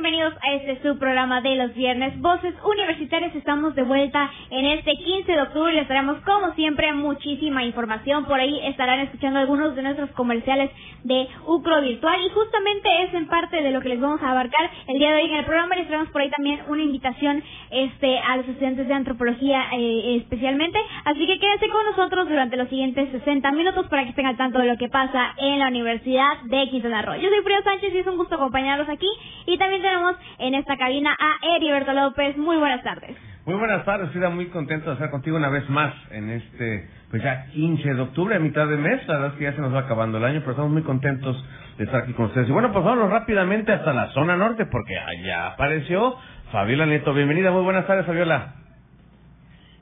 Bienvenidos a este subprograma de los viernes. Voces Universitarias, estamos de vuelta en este 15 de octubre les traemos como siempre muchísima información. Por ahí estarán escuchando algunos de nuestros comerciales de Ucro Virtual y justamente es en parte de lo que les vamos a abarcar el día de hoy en el programa. Les traemos por ahí también una invitación este a los estudiantes de antropología eh, especialmente. Así que quédense con nosotros durante los siguientes 60 minutos para que estén al tanto de lo que pasa en la Universidad de Quintana Roo. Yo soy Frío Sánchez y es un gusto acompañarlos aquí. Y también tenemos en esta cabina a Heriberto López. Muy buenas tardes. Muy buenas tardes, estoy muy contento de estar contigo una vez más en este, pues ya 15 de octubre, a mitad de mes, la verdad es que ya se nos va acabando el año, pero estamos muy contentos de estar aquí con ustedes. Y bueno, pues vámonos rápidamente hasta la zona norte, porque allá apareció Fabiola Nieto. Bienvenida, muy buenas tardes, Fabiola.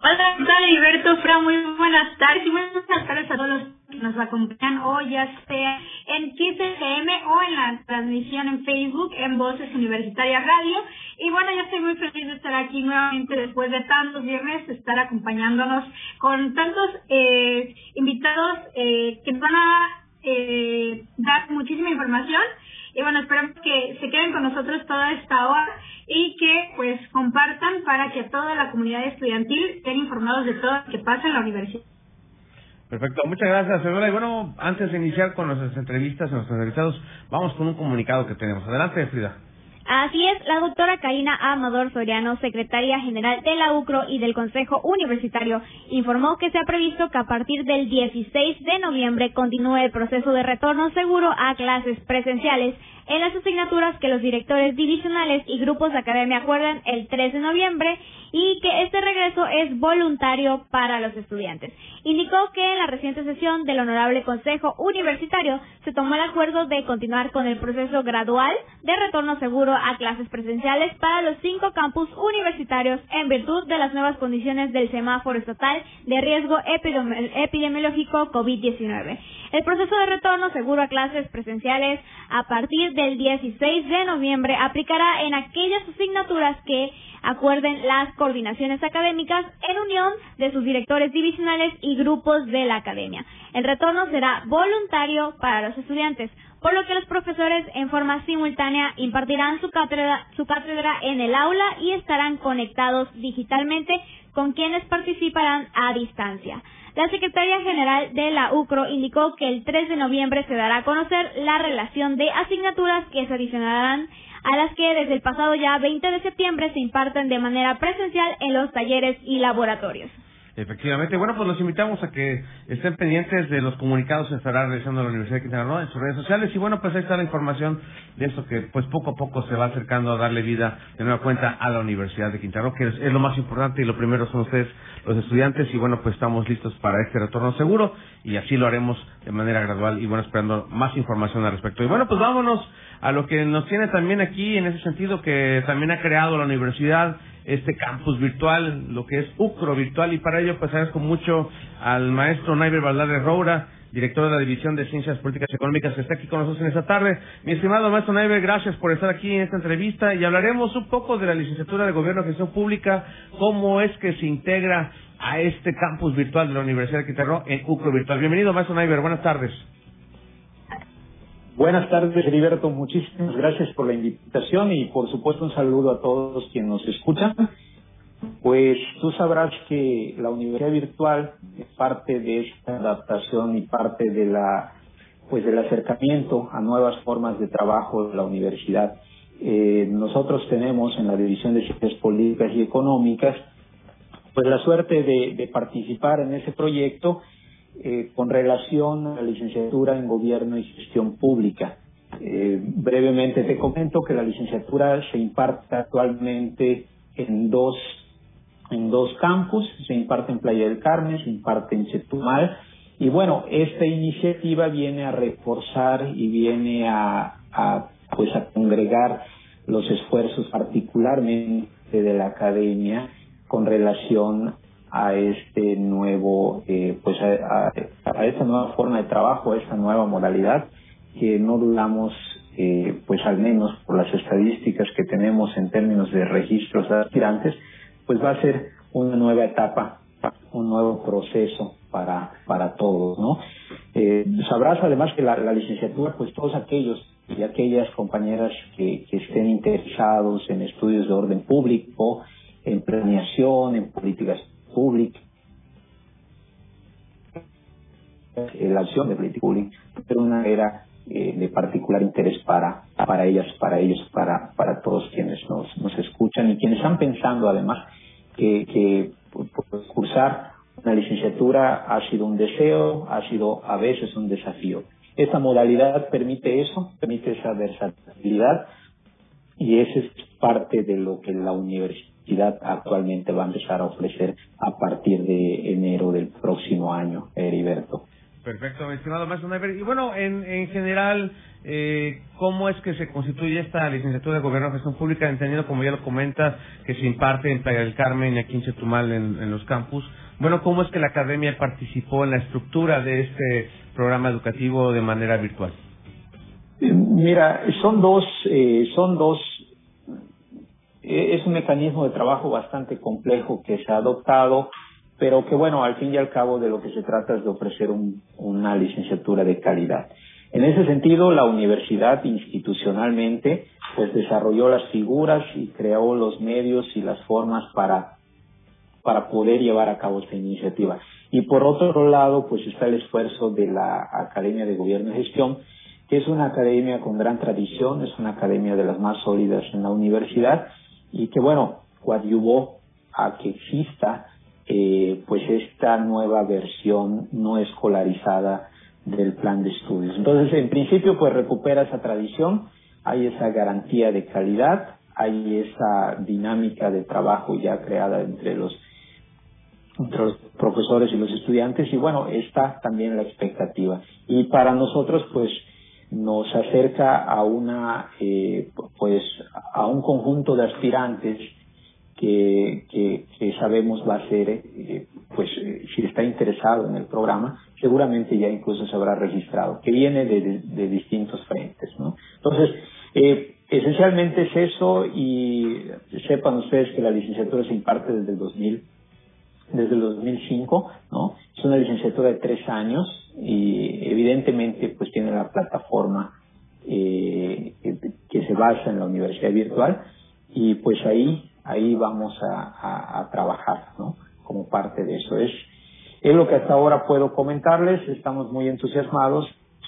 Hola, ¿qué tal, Heriberto? Fra, muy buenas tardes y buenas tardes a todos los que nos acompañan hoy, ya sea en 15FM o en la transmisión en Facebook en Voces Universitarias Radio. Y bueno, yo estoy muy feliz de estar aquí nuevamente después de tantos viernes, estar acompañándonos con tantos eh, invitados eh, que van a eh, dar muchísima información. Y bueno, esperamos que se queden con nosotros toda esta hora y que pues compartan para que toda la comunidad estudiantil estén informados de todo lo que pasa en la universidad. Perfecto, muchas gracias, Fabiola. Y bueno, antes de iniciar con nuestras entrevistas, nuestros entrevistados, vamos con un comunicado que tenemos. Adelante, Frida. Así es, la doctora Karina Amador Soriano, secretaria general de la UCRO y del Consejo Universitario, informó que se ha previsto que a partir del 16 de noviembre continúe el proceso de retorno seguro a clases presenciales en las asignaturas que los directores divisionales y grupos de academia acuerdan el 3 de noviembre y que este regreso es voluntario para los estudiantes. Indicó que en la reciente sesión del Honorable Consejo Universitario se tomó el acuerdo de continuar con el proceso gradual de retorno seguro a clases presenciales para los cinco campus universitarios en virtud de las nuevas condiciones del semáforo estatal de riesgo epidemiológico COVID-19. El proceso de retorno seguro a clases presenciales a partir del 16 de noviembre aplicará en aquellas asignaturas que acuerden las coordinaciones académicas en unión de sus directores divisionales y grupos de la academia. El retorno será voluntario para los estudiantes, por lo que los profesores en forma simultánea impartirán su cátedra, su cátedra en el aula y estarán conectados digitalmente con quienes participarán a distancia. La Secretaría General de la UCRO indicó que el 3 de noviembre se dará a conocer la relación de asignaturas que se adicionarán a las que desde el pasado ya 20 de septiembre se imparten de manera presencial en los talleres y laboratorios. Efectivamente, bueno, pues los invitamos a que estén pendientes de los comunicados que estará realizando la Universidad de Quintana Roo en sus redes sociales. Y bueno, pues ahí está la información de esto que pues poco a poco se va acercando a darle vida de nueva cuenta a la Universidad de Quintana Roo, que es, es lo más importante y lo primero son ustedes los estudiantes. Y bueno, pues estamos listos para este retorno seguro y así lo haremos de manera gradual y bueno, esperando más información al respecto. Y bueno, pues vámonos a lo que nos tiene también aquí en ese sentido que también ha creado la universidad este campus virtual, lo que es UCRO virtual, y para ello pues agradezco mucho al maestro Naiber Valdade Roura, director de la División de Ciencias Políticas y Económicas, que está aquí con nosotros en esta tarde. Mi estimado maestro Naiber, gracias por estar aquí en esta entrevista y hablaremos un poco de la licenciatura de Gobierno y Gestión Pública, cómo es que se integra a este campus virtual de la Universidad de Quintana en UCRO virtual. Bienvenido, maestro Naiber, buenas tardes. Buenas tardes, Heriberto. Muchísimas gracias por la invitación y, por supuesto, un saludo a todos quienes nos escuchan. Pues tú sabrás que la universidad virtual es parte de esta adaptación y parte de la, pues, del acercamiento a nuevas formas de trabajo de la universidad. Eh, nosotros tenemos en la División de Ciencias Políticas y Económicas, pues la suerte de, de participar en ese proyecto eh, con relación a la licenciatura en Gobierno y Gestión Pública. Eh, brevemente te comento que la licenciatura se imparte actualmente en dos en dos campus, se imparte en Playa del Carmen, se imparte en Chetumal y bueno, esta iniciativa viene a reforzar y viene a, a, pues a congregar los esfuerzos particularmente de la academia con relación a este nuevo, eh, pues a, esta nueva forma de trabajo, a esta nueva modalidad que no dudamos, eh, pues al menos por las estadísticas que tenemos en términos de registros de aspirantes, pues va a ser una nueva etapa, un nuevo proceso para, para todos, ¿no? Eh, sabrás además que la, licenciatura, pues todos aquellos y aquellas compañeras que, que estén interesados en estudios de orden público, en planeación, en políticas públicas, en la acción de política pública, pero una era eh, de particular interés para, para ellas, para ellos, para, para todos quienes nos, nos escuchan y quienes están pensando además que, que cursar una licenciatura ha sido un deseo, ha sido a veces un desafío. Esta modalidad permite eso, permite esa versatilidad y ese es parte de lo que la universidad actualmente va a empezar a ofrecer a partir de enero del próximo año, Heriberto. Perfecto, estimado maestro Never. Y bueno, en, en general, eh, ¿cómo es que se constituye esta licenciatura de Gobierno y Gestión Pública? Entendiendo, como ya lo comentas, que se imparte en Playa del Carmen y aquí en Chetumal en, en los campus. Bueno, ¿cómo es que la academia participó en la estructura de este programa educativo de manera virtual? Mira, son dos, eh, son dos, eh, es un mecanismo de trabajo bastante complejo que se ha adoptado, pero que bueno, al fin y al cabo de lo que se trata es de ofrecer una licenciatura de calidad. En ese sentido, la universidad institucionalmente pues desarrolló las figuras y creó los medios y las formas para para poder llevar a cabo esta iniciativa. Y por otro lado, pues está el esfuerzo de la Academia de Gobierno y Gestión, que es una academia con gran tradición, es una academia de las más sólidas en la universidad y que, bueno, coadyuvó a que exista eh, pues esta nueva versión no escolarizada del plan de estudios. Entonces, en principio, pues recupera esa tradición, hay esa garantía de calidad, hay esa dinámica de trabajo ya creada entre los entre los profesores y los estudiantes y bueno, está también la expectativa. Y para nosotros pues nos acerca a una eh, pues a un conjunto de aspirantes que, que, sabemos va a ser eh, pues si está interesado en el programa seguramente ya incluso se habrá registrado que viene de, de, distintos frentes ¿no? entonces eh, esencialmente es eso y sepan ustedes que la licenciatura se imparte desde el 2000 desde el 2005, ¿no? Es una licenciatura de tres años y evidentemente pues tiene la plataforma eh, que, se basa en la universidad virtual y pues ahí ahí vamos a, trabajar, ¿no? Como parte de eso es es lo que hasta ahora puedo comentarles. Estamos muy entusiasmados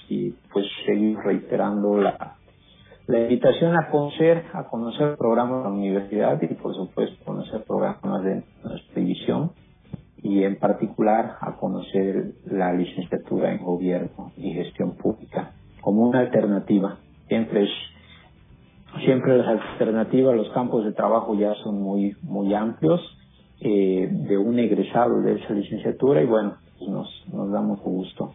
y pues seguir reiterando la la invitación a conocer, a conocer el programa de la universidad y por supuesto conocer programas de nuestra división y en particular a conocer la licenciatura en gobierno y gestión pública como una alternativa. Siempre es siempre las alternativas, los campos de trabajo ya son muy muy amplios eh, de un egresado de esa licenciatura y bueno, pues nos, nos da mucho gusto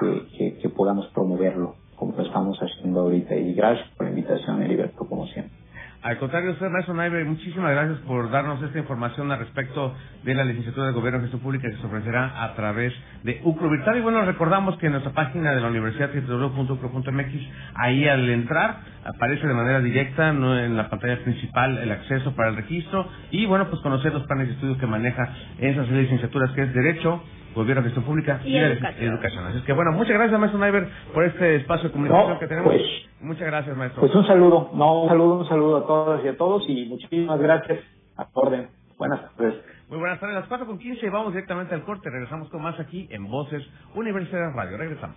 que, que podamos promoverlo como lo estamos haciendo ahorita y gracias por la invitación, Heriberto, como siempre. Al contrario, usted, maestro Naive, muchísimas gracias por darnos esta información al respecto de la licenciatura de Gobierno y Gestión Pública que se ofrecerá a través de UCRO. Y bueno, recordamos que en nuestra página de la universidad, www.ucro.mx, ahí al entrar aparece de manera directa, no en la pantalla principal, el acceso para el registro y bueno, pues conocer los planes de estudio que maneja esas licenciaturas que es Derecho, Gobierno, Gestión Pública y, educación. Así es que bueno, muchas gracias, maestro Naiver, por este espacio de comunicación que tenemos. Pues, muchas gracias, maestro. Pues un saludo, no, un saludo, un saludo a todos y a todos y muchísimas gracias. A orden. Buenas tardes. Muy buenas tardes, las 4 con 15 vamos directamente al corte. Regresamos con más aquí en Voces Universidad Radio. Regresamos.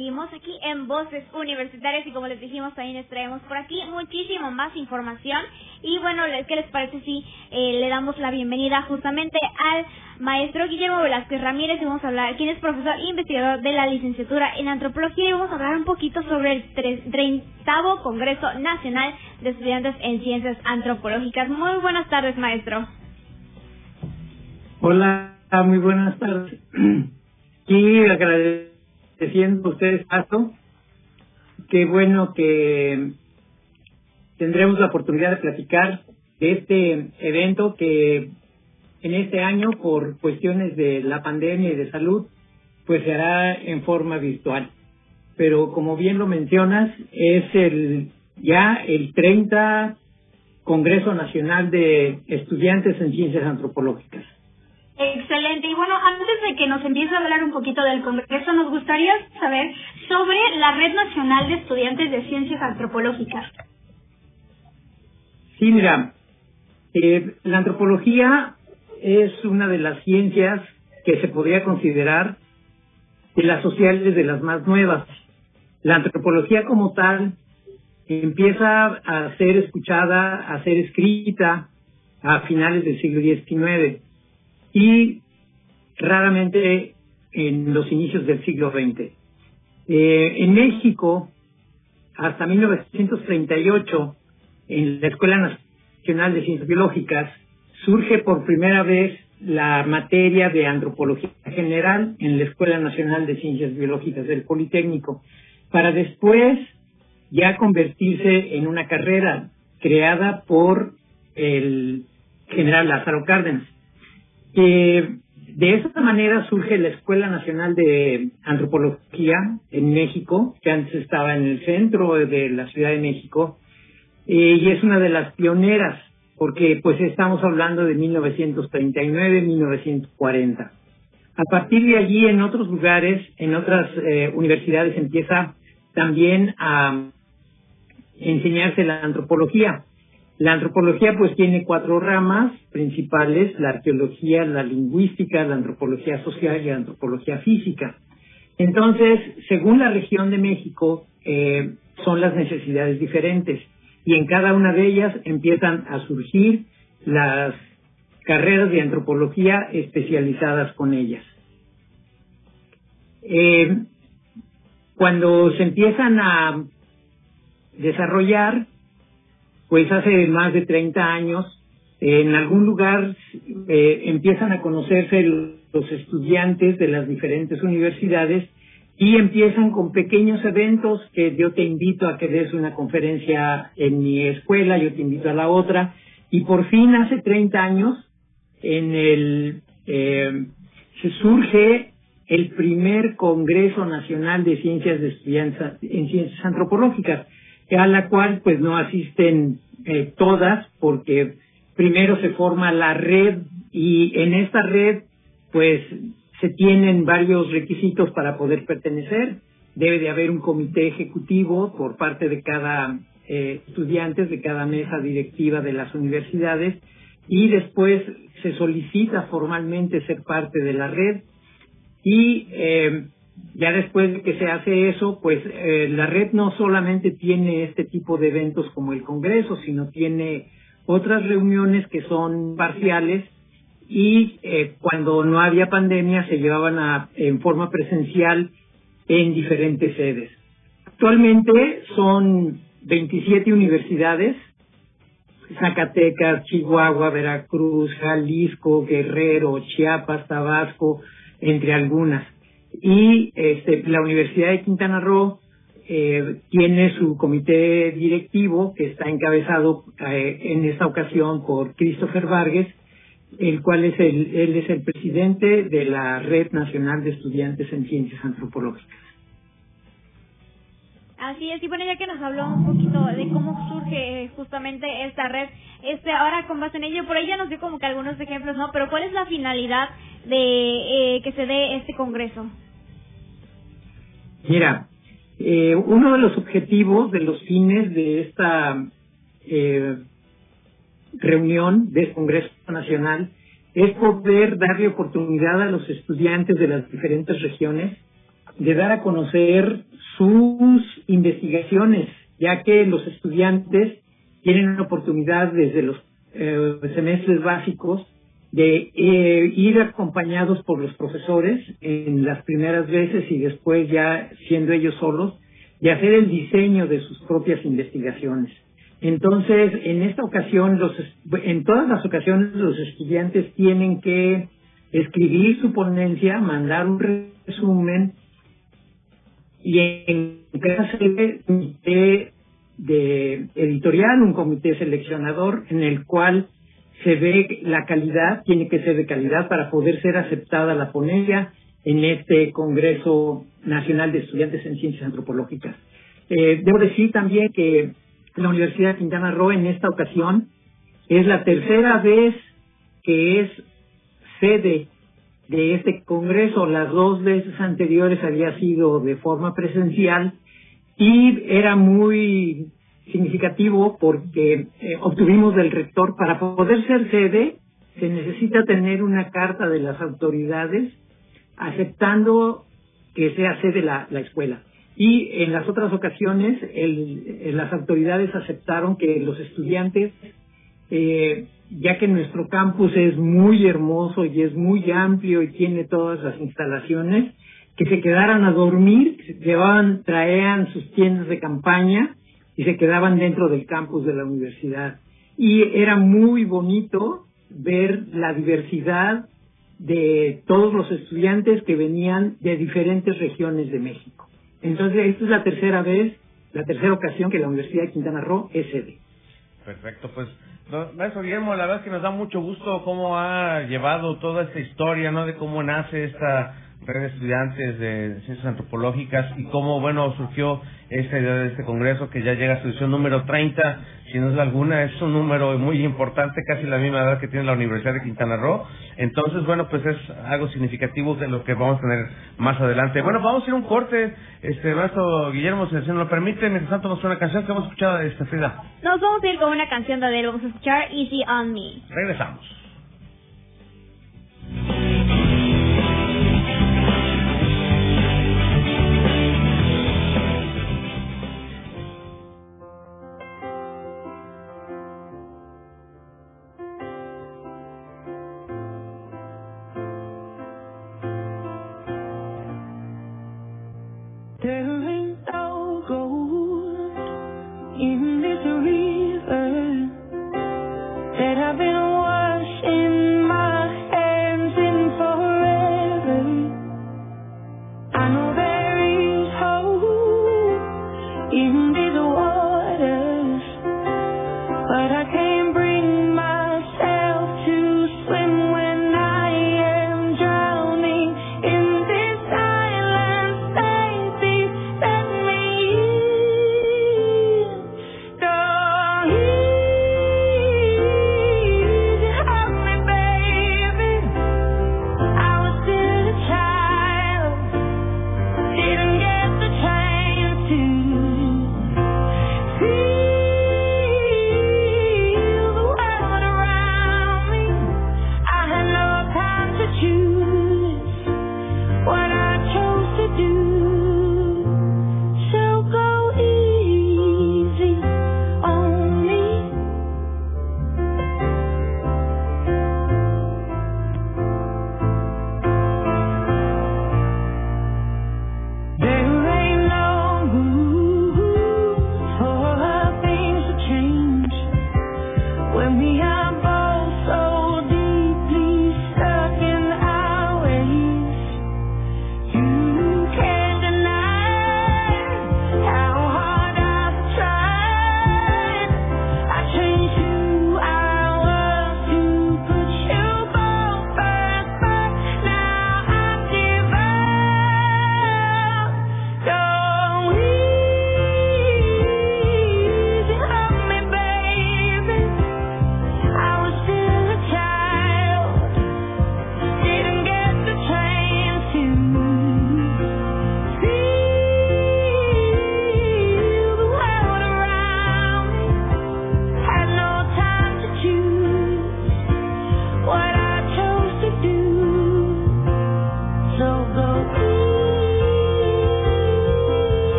Seguimos aquí en Voces Universitarias y como les dijimos también les traemos por aquí muchísimo más información y bueno, ¿qué les parece si eh, le damos la bienvenida justamente al maestro Guillermo Velázquez Ramírez y vamos a hablar, quien es profesor e investigador de la licenciatura en antropología y vamos a hablar un poquito sobre el 30 Congreso Nacional de Estudiantes en Ciencias Antropológicas. Muy buenas tardes, maestro. Hola, muy buenas tardes. Y agradeciendo a ustedes paso. Qué bueno que tendremos la oportunidad de platicar de este evento que en este año, por cuestiones de la pandemia y de salud, pues se hará en forma virtual. Pero como bien lo mencionas, es el ya el 30 Congreso Nacional de Estudiantes en Ciencias Antropológicas. Excelente. Y bueno, antes de que nos empiece a hablar un poquito del Congreso, nos gustaría saber sobre la Red Nacional de Estudiantes de Ciencias Antropológicas. Sí, mira, eh, la antropología es una de las ciencias que se podría considerar de las sociales de las más nuevas. La antropología como tal empieza a ser escuchada, a ser escrita a finales del siglo XIX y raramente en los inicios del siglo XX. Eh, en México, hasta 1938, en la Escuela Nacional de Ciencias Biológicas, surge por primera vez la materia de antropología general en la Escuela Nacional de Ciencias Biológicas del Politécnico, para después ya convertirse en una carrera creada por el general Lázaro Cárdenas. Eh, de esta manera surge la Escuela Nacional de Antropología en México, que antes estaba en el centro de la Ciudad de México, eh, y es una de las pioneras, porque pues estamos hablando de 1939-1940. A partir de allí, en otros lugares, en otras eh, universidades, empieza también a enseñarse la antropología. La antropología pues tiene cuatro ramas principales, la arqueología, la lingüística, la antropología social y la antropología física. Entonces, según la región de México, eh, son las necesidades diferentes y en cada una de ellas empiezan a surgir las carreras de antropología especializadas con ellas. Eh, cuando se empiezan a desarrollar, pues hace más de 30 años, en algún lugar eh, empiezan a conocerse los estudiantes de las diferentes universidades y empiezan con pequeños eventos que yo te invito a que des una conferencia en mi escuela, yo te invito a la otra, y por fin hace 30 años en el eh, se surge el primer Congreso Nacional de Ciencias de Estudiantes en Ciencias Antropológicas a la cual pues no asisten eh, todas porque primero se forma la red y en esta red pues se tienen varios requisitos para poder pertenecer. Debe de haber un comité ejecutivo por parte de cada eh, estudiante, de cada mesa directiva de las universidades y después se solicita formalmente ser parte de la red y eh, ya después de que se hace eso, pues eh, la red no solamente tiene este tipo de eventos como el Congreso, sino tiene otras reuniones que son parciales y eh, cuando no había pandemia se llevaban a, en forma presencial en diferentes sedes. Actualmente son 27 universidades, Zacatecas, Chihuahua, Veracruz, Jalisco, Guerrero, Chiapas, Tabasco, entre algunas y este, la Universidad de Quintana Roo eh, tiene su comité directivo que está encabezado eh, en esta ocasión por Christopher Vargas, el cual es el, él es el presidente de la Red Nacional de Estudiantes en Ciencias Antropológicas. Así es, y bueno, ya que nos habló un poquito de cómo surge justamente esta red, este ahora con base en ello, por ahí ya nos dio como que algunos ejemplos, ¿no? Pero ¿cuál es la finalidad de eh, que se dé este congreso? Mira, eh, uno de los objetivos, de los fines de esta eh, reunión del Congreso Nacional es poder darle oportunidad a los estudiantes de las diferentes regiones de dar a conocer sus investigaciones, ya que los estudiantes tienen una oportunidad desde los eh, semestres básicos de eh, ir acompañados por los profesores en las primeras veces y después ya siendo ellos solos, de hacer el diseño de sus propias investigaciones. Entonces, en esta ocasión, los, en todas las ocasiones, los estudiantes tienen que escribir su ponencia, mandar un resumen y en caso de comité de editorial, un comité seleccionador en el cual se ve la calidad, tiene que ser de calidad para poder ser aceptada la ponencia en este Congreso Nacional de Estudiantes en Ciencias Antropológicas. Eh, debo decir también que la Universidad de Quintana Roo en esta ocasión es la tercera vez que es sede de este Congreso. Las dos veces anteriores había sido de forma presencial y era muy significativo porque eh, obtuvimos del rector para poder ser sede se necesita tener una carta de las autoridades aceptando que sea sede la, la escuela. Y en las otras ocasiones el, las autoridades aceptaron que los estudiantes, eh, ya que nuestro campus es muy hermoso y es muy amplio y tiene todas las instalaciones, que se quedaran a dormir, llevaban, traían sus tiendas de campaña y se quedaban dentro del campus de la universidad. Y era muy bonito ver la diversidad de todos los estudiantes que venían de diferentes regiones de México. Entonces, esta es la tercera vez, la tercera ocasión que la Universidad de Quintana Roo es sede. Perfecto, pues, maestro Guillermo, la verdad es que nos da mucho gusto cómo ha llevado toda esta historia, ¿no? De cómo nace esta red de estudiantes de ciencias antropológicas y cómo, bueno, surgió esta idea de este congreso que ya llega a su edición número 30, si no es alguna, es un número muy importante, casi la misma edad que tiene la Universidad de Quintana Roo. Entonces, bueno, pues es algo significativo de lo que vamos a tener más adelante. Bueno, vamos a ir a un corte, este maestro Guillermo, si nos lo permite, mientras tanto nos una canción que hemos escuchado, esta Frida. Nos vamos a ir con una canción de Adele, vamos a escuchar Easy on Me. Regresamos.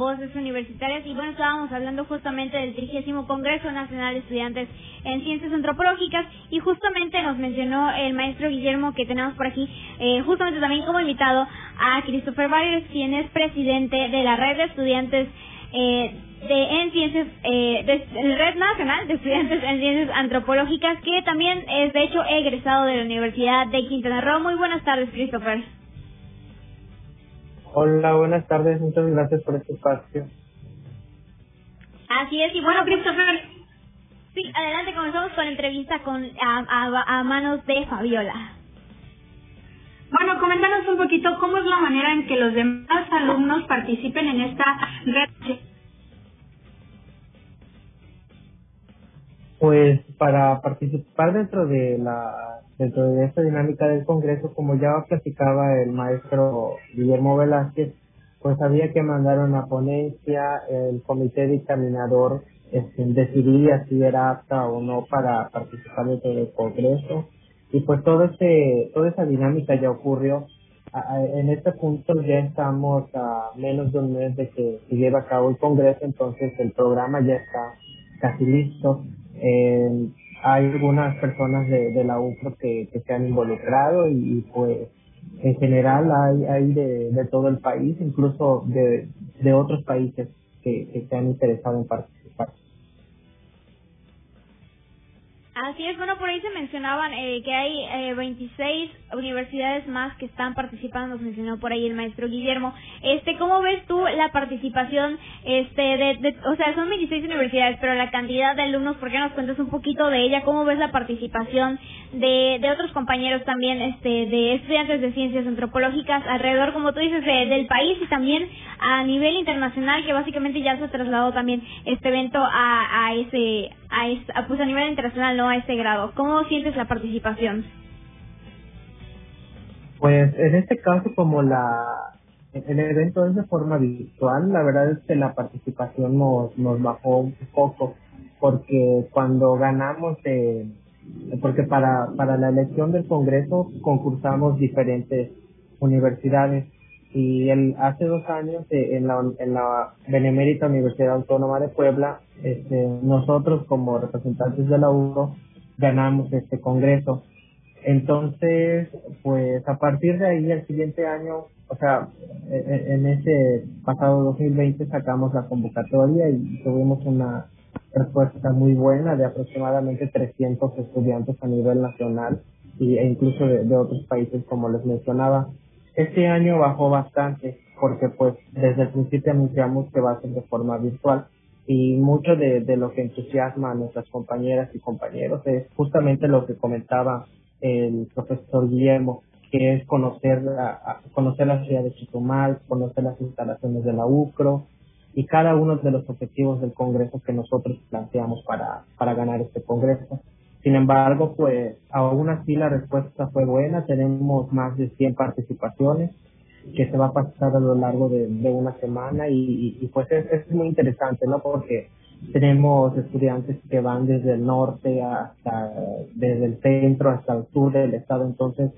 Voces Universitarias y bueno, estábamos hablando justamente del trigésimo Congreso Nacional de Estudiantes en Ciencias Antropológicas y justamente nos mencionó el maestro Guillermo que tenemos por aquí, eh, justamente también como invitado a Christopher Barrios, quien es presidente de la Red de Estudiantes eh, de en ciencias eh, de, red nacional de estudiantes en ciencias antropológicas que también es de hecho egresado de la Universidad de Quintana Roo. Muy buenas tardes, Christopher. Hola, buenas tardes, muchas gracias por este espacio. Así es, y bueno, Christopher, sí, adelante, comenzamos con la entrevista con a, manos de Fabiola. Bueno, coméntanos un poquito cómo es la manera en que los demás alumnos participen en esta red. Pues para participar dentro de la dentro de esta dinámica del Congreso, como ya platicaba el maestro Guillermo Velázquez, pues había que mandar una ponencia, el comité dictaminador este, decidía si era apta o no para participar dentro del Congreso, y pues todo ese, toda esa dinámica ya ocurrió. En este punto ya estamos a menos de un mes de que se lleve a cabo el Congreso, entonces el programa ya está casi listo. Eh, hay algunas personas de, de la UFRO que, que se han involucrado y, pues en general hay, hay de, todo el país, incluso de, de otros países que, que se han interesado en participar. Así es, bueno, por ahí se mencionaban eh, que hay eh, 26 universidades más que están participando, nos mencionó por ahí el maestro Guillermo. Este, ¿cómo ves tú la participación este de, o sea, son 26 universidades, pero la cantidad de alumnos, ¿por qué nos cuentas un poquito de ella? ¿Cómo ves la participación de, de otros compañeros también este de estudiantes de ciencias antropológicas alrededor, como tú dices, del país y también a nivel internacional, que básicamente ya se trasladó también este evento a, a ese a, ese, pues a nivel internacional, no a este grado. ¿Cómo sientes la participación? Pues en este caso, como la el evento es de forma virtual, la verdad es que la participación nos, nos bajó un poco, porque cuando ganamos, eh, porque para, para la elección del Congreso concursamos diferentes universidades y el, hace dos años eh, en, la, en la Benemérita Universidad Autónoma de Puebla, este, nosotros como representantes de la UNO ganamos este Congreso entonces, pues a partir de ahí, el siguiente año, o sea, e, e, en ese pasado 2020 sacamos la convocatoria y tuvimos una respuesta muy buena de aproximadamente 300 estudiantes a nivel nacional e incluso de, otros países, como les mencionaba. Este año bajó bastante porque pues desde el principio anunciamos que va a ser de forma virtual y mucho de, lo que entusiasma a nuestras compañeras y compañeros es justamente lo que comentaba el profesor Guillermo, que es conocer la, conocer la ciudad de Chitumal, conocer las instalaciones de la UCRO y cada uno de los objetivos del Congreso que nosotros planteamos para, para ganar este Congreso. Sin embargo, pues aún así la respuesta fue buena, tenemos más de 100 participaciones que se va a pasar a lo largo de, una semana y, y, pues es, muy interesante, ¿no? Porque tenemos estudiantes que van desde el norte hasta, desde el centro hasta el sur del estado. Entonces,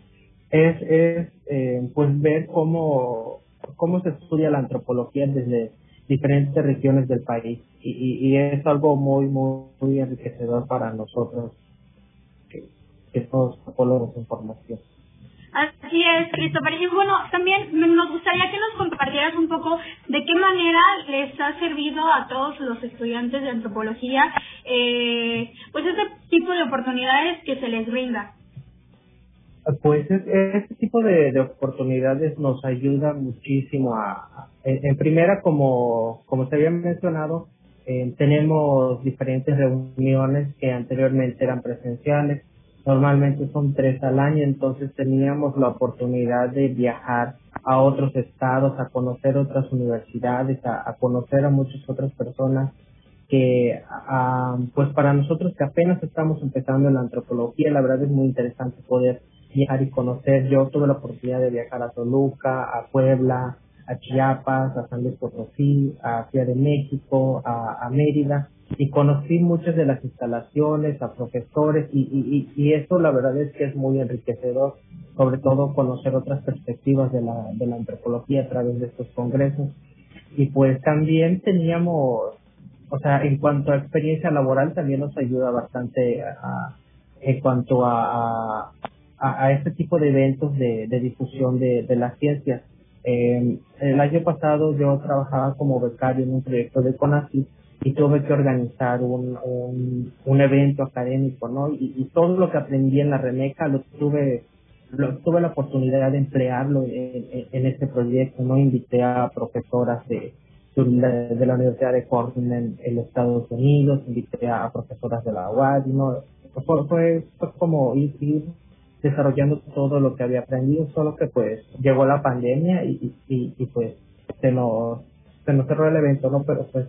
es, es eh, pues ver cómo, cómo se estudia la antropología desde diferentes regiones del país. Y, y, es algo muy, muy, muy enriquecedor para nosotros que, antropólogos de información. Así es, Christopher. Y bueno, también nos gustaría que nos compartieras un poco de qué manera les ha servido a todos los estudiantes de antropología, eh, pues este tipo de oportunidades que se les brinda. Pues este tipo de, oportunidades nos ayuda muchísimo a, en, primera, como, como se había mencionado, eh, tenemos diferentes reuniones que anteriormente eran presenciales normalmente son tres al año, entonces teníamos la oportunidad de viajar a otros estados, a conocer otras universidades, a, conocer a muchas otras personas que, pues para nosotros que apenas estamos empezando en la antropología, la verdad es muy interesante poder viajar y conocer. Yo tuve la oportunidad de viajar a Toluca, a Puebla, a Chiapas, a San Luis Potosí, a Ciudad de México, a, Mérida y conocí muchas de las instalaciones, a profesores y, y, y, eso la verdad es que es muy enriquecedor, sobre todo conocer otras perspectivas de la, de la antropología a través de estos congresos. Y pues también teníamos, o sea, en cuanto a experiencia laboral también nos ayuda bastante a, en cuanto a, a, a, este tipo de eventos de, de difusión de, de las ciencias eh, el año pasado yo trabajaba como becario en un proyecto de CONACYT y tuve que organizar un, un, evento académico, ¿no? Y, todo lo que aprendí en la REMECA lo tuve, lo, tuve la oportunidad de emplearlo en, este proyecto, ¿no? Invité a profesoras de, de la Universidad de Cornell en, Estados Unidos, invité a, profesoras de la UAD, ¿no? Fue, fue, como ir desarrollando todo lo que había aprendido, solo que pues llegó la pandemia y, y, y pues se nos, se nos cerró el evento, ¿no? Pero pues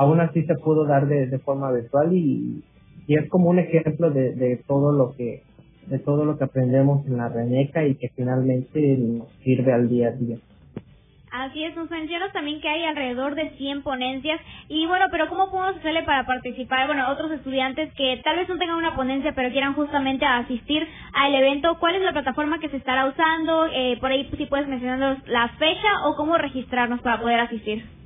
aún así se pudo dar de, forma virtual y, y es como un ejemplo de, de todo lo que de todo lo que aprendemos en la Reneca y que finalmente nos sirve al día a día. Así es, nos mencionas también que hay alrededor de 100 ponencias y bueno, pero ¿cómo podemos hacerle para participar? Bueno, otros estudiantes que tal vez no tengan una ponencia pero quieran justamente asistir al evento, ¿cuál es la plataforma que se estará usando? Eh, por ahí si puedes mencionarnos la fecha o cómo registrarnos para poder asistir.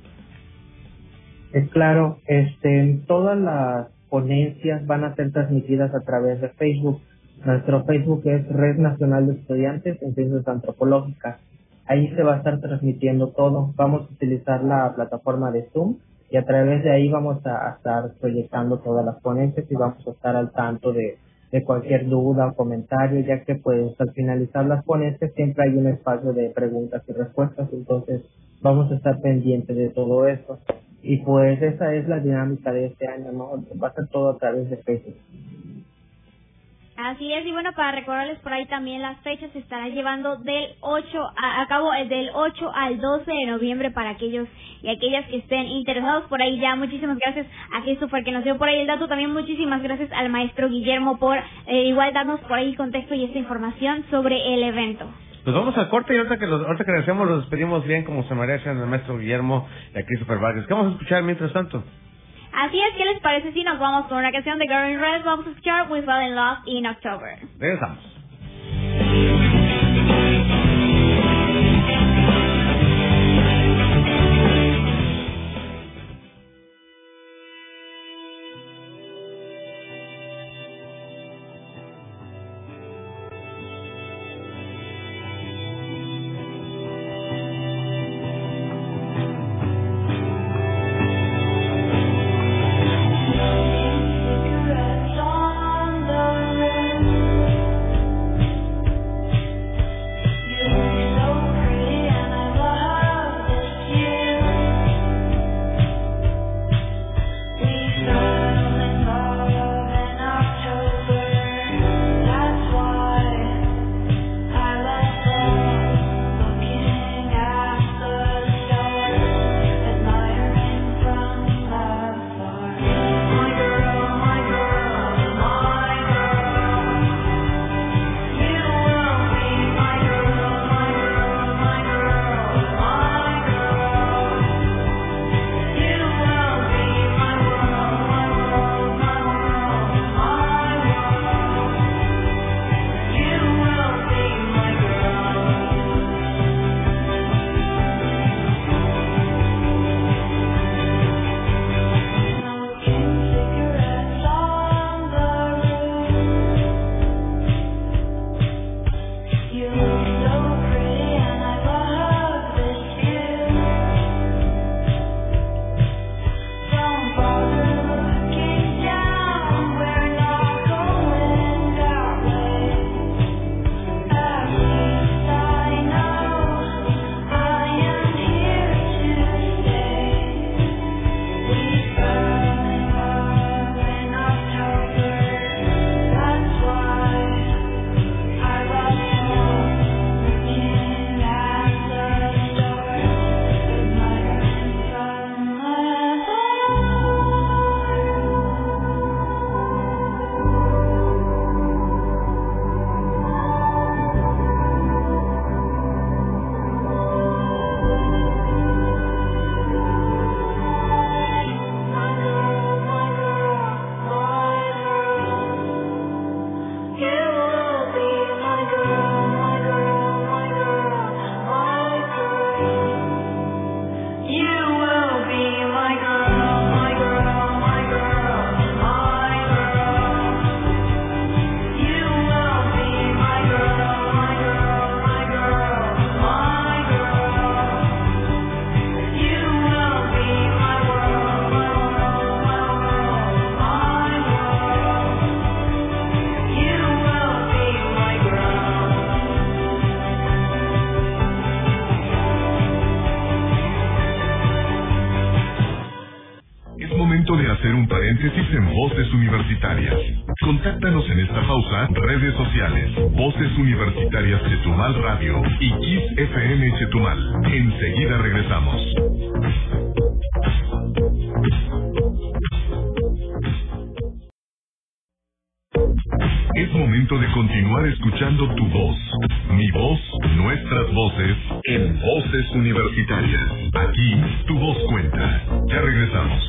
Es claro, este, todas las ponencias van a ser transmitidas a través de Facebook. Nuestro Facebook es Red Nacional de Estudiantes en Ciencias Antropológicas Ahí se va a estar transmitiendo todo. Vamos a utilizar la plataforma de Zoom y a través de ahí vamos a, estar proyectando todas las ponencias y vamos a estar al tanto de, de cualquier duda o comentario, ya que pues al finalizar las ponencias siempre hay un espacio de preguntas y respuestas, entonces vamos a estar pendientes de todo eso. Y pues esa es la dinámica de este año, ¿no? Va a ser todo a través de Facebook. Así es, y bueno, para recordarles por ahí también las fechas se estará llevando del 8 a, cabo eh, del 8 al 12 de noviembre para aquellos y aquellas que estén interesados por ahí ya. Muchísimas gracias a Christopher que nos dio por ahí el dato. También muchísimas gracias al maestro Guillermo por eh, igual darnos por ahí contexto y esta información sobre el evento. Pues vamos al corte y ahorita que, los, ahorita que regresemos los despedimos bien como se merecen el maestro Guillermo y a Christopher Vargas. ¿Qué vamos a escuchar mientras tanto? Así es, ¿qué les parece si nos vamos con una canción de in Red? Vamos a escuchar We Fell in Love in October. Regresamos. Mi voz, nuestras voces, en Voces Universitarias. Aquí, tu voz cuenta. Ya regresamos.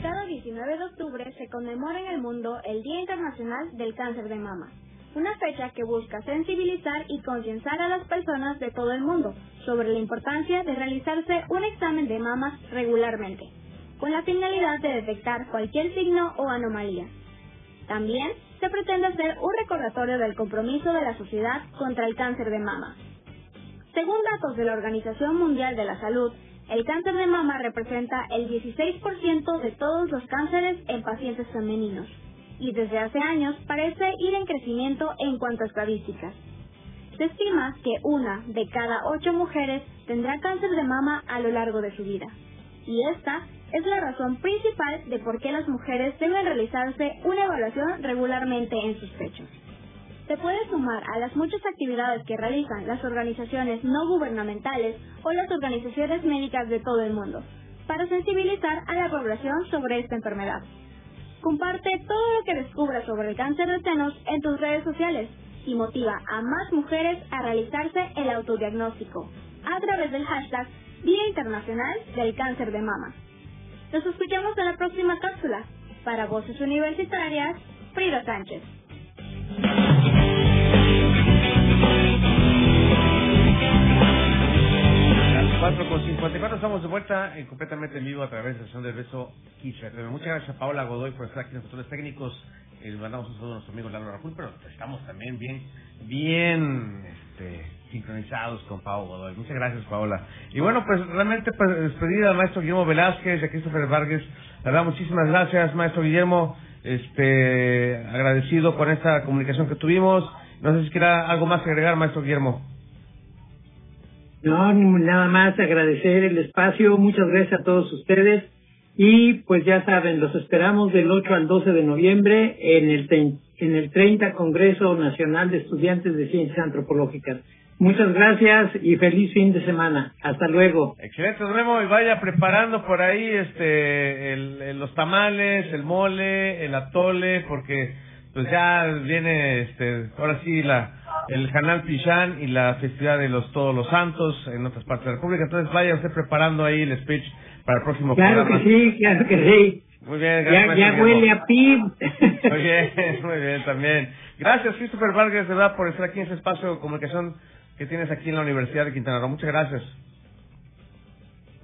Cada 19 de octubre se conmemora en el mundo el Día Internacional del Cáncer de Mama una fecha que busca sensibilizar y concienciar a las personas de todo el mundo sobre la importancia de realizarse un examen de mamas regularmente, con la finalidad de detectar cualquier signo o anomalía. También se pretende hacer un recordatorio del compromiso de la sociedad contra el cáncer de mama. Según datos de la Organización Mundial de la Salud, el cáncer de mama representa el 16% de todos los cánceres en pacientes femeninos y desde hace años parece ir en crecimiento en cuanto a estadísticas. Se estima que una de cada ocho mujeres tendrá cáncer de mama a lo largo de su vida. Y esta es la razón principal de por qué las mujeres deben realizarse una evaluación regularmente en sus pechos. Se puede sumar a las muchas actividades que realizan las organizaciones no gubernamentales o las organizaciones médicas de todo el mundo para sensibilizar a la población sobre esta enfermedad. Comparte todo lo que descubras sobre el cáncer de senos en tus redes sociales y motiva a más mujeres a realizarse el autodiagnóstico a través del hashtag Día Internacional del Cáncer de Mama. Nos escuchamos en la próxima cápsula. Para Voces Universitarias, Frida Sánchez. 4 con 54 estamos de vuelta en, completamente en vivo a través de la sesión del beso Muchas gracias a Paola Godoy por estar aquí en los controles técnicos. Les mandamos un saludo a nuestro amigo Lalo Raful, pero estamos también bien, bien este, sincronizados con Paola Godoy. Muchas gracias, Paola. Y bueno, pues realmente pues, despedida al maestro Guillermo Velázquez y a Christopher Vargas. La verdad, muchísimas gracias, maestro Guillermo. Este, agradecido con esta comunicación que tuvimos. No sé si quiera algo más agregar, maestro Guillermo. No, nada más agradecer el espacio. Muchas gracias a todos ustedes. Y pues ya saben, los esperamos del 8 al 12 de noviembre en el, en el 30 Congreso Nacional de Estudiantes de Ciencias Antropológicas. Muchas gracias y feliz fin de semana. Hasta luego. Excelente, nos vemos y vaya preparando por ahí este el, los tamales, el mole, el atole, porque pues ya viene este ahora sí la el canal Pichán y la festividad de los Todos los Santos en otras partes de la República. Entonces vaya usted preparando ahí el speech para el próximo claro programa. Claro que sí, claro que sí. Muy bien, gracias. Ya, ya huele a PIB. Muy bien, muy bien también. Gracias, Christopher Vargas, de verdad, por estar aquí en ese espacio de comunicación que tienes aquí en la Universidad de Quintana Roo. Muchas gracias.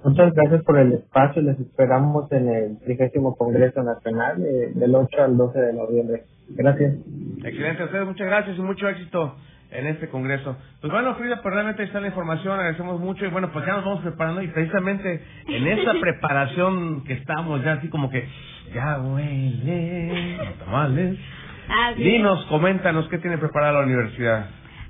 Muchas gracias por el espacio. Les esperamos en el 30 Congreso Nacional eh, del 8 al 12 de noviembre. Gracias. Excelente, a ustedes muchas gracias y mucho éxito en este congreso. Pues bueno, Frida, pues realmente está la información, agradecemos mucho y bueno, pues ya nos vamos preparando y precisamente en esta preparación que estamos ya así como que ya huele tamales. Dinos, coméntanos qué tiene preparada la universidad.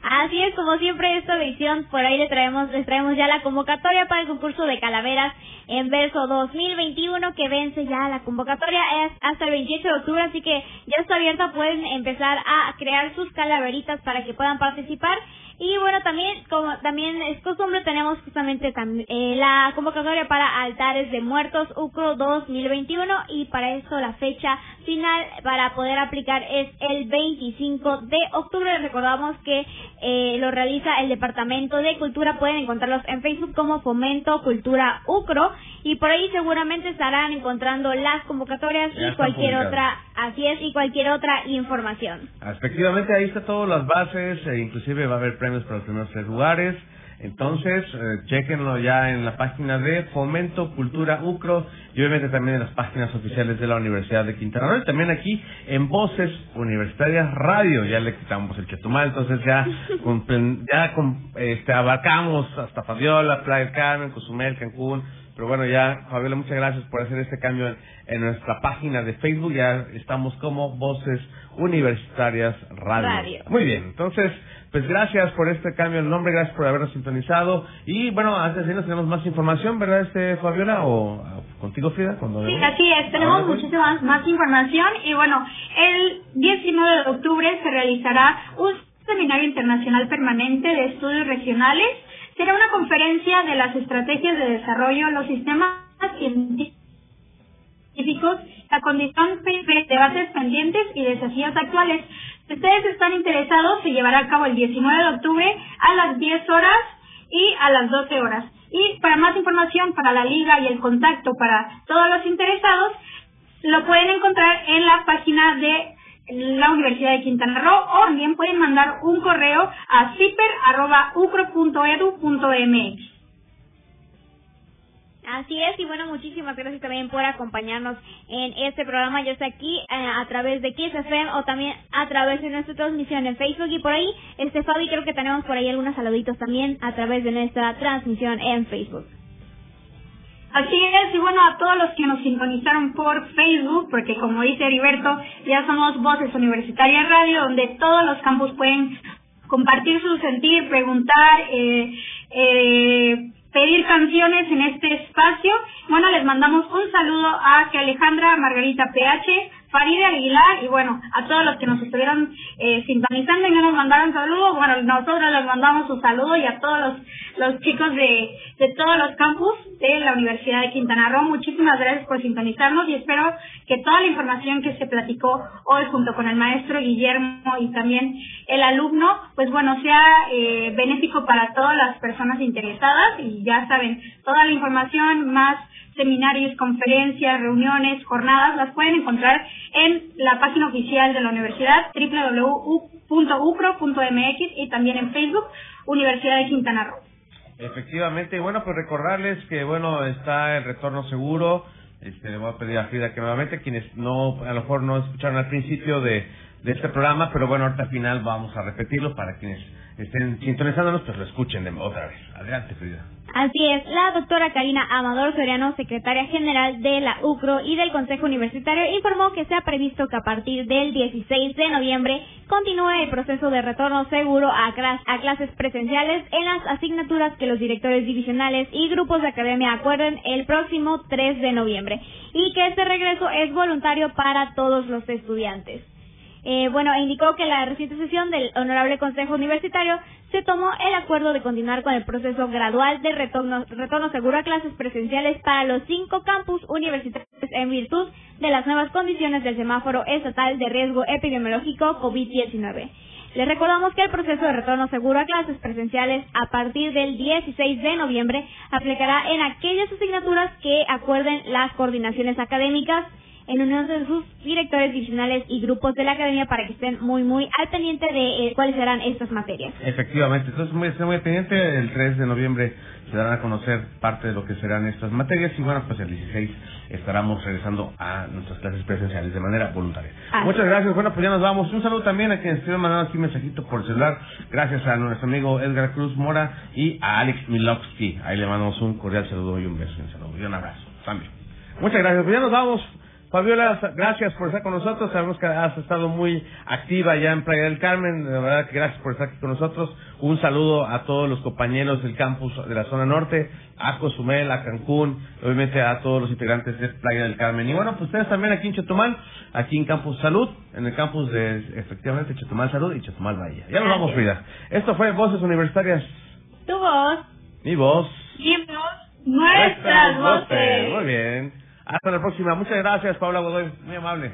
Así es, como siempre, esta edición, por ahí le traemos, les traemos ya la convocatoria para el concurso de calaveras en verso 2021, que vence ya la convocatoria, es hasta el 28 de octubre, así que ya está abierta, pueden empezar a crear sus calaveritas para que puedan participar. Y bueno, también, como también es costumbre, tenemos justamente eh, la convocatoria para altares de muertos UCRO 2021 y para eso la fecha final para poder aplicar es el 25 de octubre. Recordamos que eh, lo realiza el Departamento de Cultura. Pueden encontrarlos en Facebook como Fomento Cultura UCRO y por ahí seguramente estarán encontrando las convocatorias y cualquier otra, así es, y cualquier otra información. Efectivamente, ahí está todas las bases, e inclusive va a haber premios para los primeros tres lugares. Entonces, eh, chequenlo ya en la página de Fomento Cultura UCRO y obviamente también en las páginas oficiales de la Universidad de Quintana Roo y también aquí en Voces Universitarias Radio. Ya le quitamos el chetumal, entonces ya ya este, abarcamos hasta Fabiola, Playa del Carmen, Cozumel, Cancún. Pero bueno, ya, Fabiola, muchas gracias por hacer este cambio en, nuestra página de Facebook. Ya estamos como Voces Universitarias Radio. Radio. Muy bien, entonces, pues gracias por este cambio de nombre, gracias por habernos sintonizado. Y bueno, antes de irnos tenemos más información, ¿verdad, este Fabiola? ¿O contigo, Frida? Cuando sí, así es, tenemos muchísima más información. Y bueno, el 19 de octubre se realizará un seminario internacional permanente de estudios regionales. Será una conferencia de las estrategias de desarrollo, los sistemas científicos la condición de bases pendientes y desafíos actuales. Si ustedes están interesados, se llevará a cabo el 19 de octubre a las 10 horas y a las 12 horas. Y para más información, para la liga y el contacto para todos los interesados, lo pueden encontrar en la página de la Universidad de Quintana Roo pueden mandar un correo a ciper.ucro.edu.mx. Así es, y bueno, muchísimas gracias también por acompañarnos en este programa, ya sea aquí eh, a través de FM o también a través de nuestra transmisión en Facebook y por ahí, este Fabi, creo que tenemos por ahí algunos saluditos también a través de nuestra transmisión en Facebook. Así es, y bueno, a todos los que nos sintonizaron por Facebook, porque como dice Heriberto, ya somos Voces Universitarias Radio, donde todos los campus pueden compartir su sentir, preguntar, eh, eh, pedir canciones en este espacio. Bueno, les mandamos un saludo a que Alejandra Margarita PH, Faride Aguilar y bueno, a todos los que nos estuvieron eh, sintonizando y no nos mandaron saludos, bueno, nosotros les mandamos un saludo y a todos los, los chicos de, de todos los campus de la Universidad de Quintana Roo. Muchísimas gracias por sintonizarnos y espero que toda la información que se platicó hoy junto con el maestro Guillermo y también el alumno, pues bueno, sea eh, benéfico para todas las personas interesadas y ya saben, toda la información más seminarios, conferencias, reuniones, jornadas, las pueden encontrar en la página oficial de la universidad www.ucro.mx y también en Facebook Universidad de Quintana Roo. Efectivamente, bueno, pues recordarles que bueno, está el retorno seguro. Este, le voy a pedir a Frida que nuevamente, quienes no, a lo mejor no escucharon al principio de, de este programa, pero bueno, ahorita al final vamos a repetirlo para quienes estén sintonizándonos, pues lo escuchen de, otra vez. Adelante, Frida. Así es, la doctora Karina Amador Soriano, secretaria general de la UCRO y del Consejo Universitario, informó que se ha previsto que a partir del 16 de noviembre continúe el proceso de retorno seguro a, a clases presenciales en las asignaturas que los directores divisionales y grupos de academia acuerden el próximo 3 de noviembre y que este regreso es voluntario para todos los estudiantes. Eh, bueno, indicó que en la reciente sesión del Honorable Consejo Universitario se tomó el acuerdo de continuar con el proceso gradual de retorno, retorno seguro a clases presenciales para los cinco campus universitarios en virtud de las nuevas condiciones del semáforo estatal de riesgo epidemiológico COVID-19. Les recordamos que el proceso de retorno seguro a clases presenciales a partir del 16 de noviembre aplicará en aquellas asignaturas que acuerden las coordinaciones académicas en unión de sus directores divisionales y grupos de la academia para que estén muy, muy al pendiente de eh, cuáles serán estas materias. Efectivamente, entonces muy, muy pendiente, el 3 de noviembre se darán a conocer parte de lo que serán estas materias y bueno, pues el 16 estaremos regresando a nuestras clases presenciales de manera voluntaria. Muchas gracias, bueno, pues ya nos vamos. Un saludo también a quienes estuvieron mandando aquí un mensajito por celular, gracias a nuestro amigo Edgar Cruz Mora y a Alex Milovsky. Ahí le mandamos un cordial saludo y un beso, un saludo y un abrazo también. Muchas gracias, pues ya nos vamos. Fabiola, gracias por estar con nosotros. Sabemos que has estado muy activa ya en Playa del Carmen. De verdad que gracias por estar aquí con nosotros. Un saludo a todos los compañeros del campus de la zona norte, a Cozumel, a Cancún, obviamente a todos los integrantes de Playa del Carmen. Y bueno, pues ustedes también aquí en Chetumal, aquí en Campus Salud, en el campus de efectivamente Chetumal Salud y Chetumal Bahía. Ya nos vamos, Frida. Esto fue Voces Universitarias. Tu voz. Mi voz. Y Nuestras voces. Muy bien. Hasta la próxima. Muchas gracias, Paula Godoy. Muy amable.